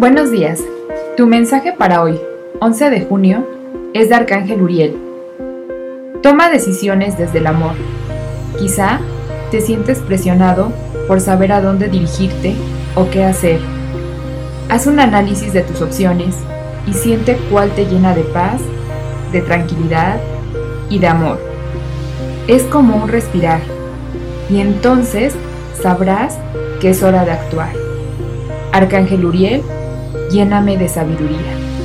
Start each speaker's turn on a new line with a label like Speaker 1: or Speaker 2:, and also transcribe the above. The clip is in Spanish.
Speaker 1: Buenos días. Tu mensaje para hoy, 11 de junio, es de Arcángel Uriel. Toma decisiones desde el amor. Quizá te sientes presionado por saber a dónde dirigirte o qué hacer. Haz un análisis de tus opciones y siente cuál te llena de paz, de tranquilidad y de amor. Es como un respirar y entonces sabrás que es hora de actuar. Arcángel Uriel lléname de sabiduría.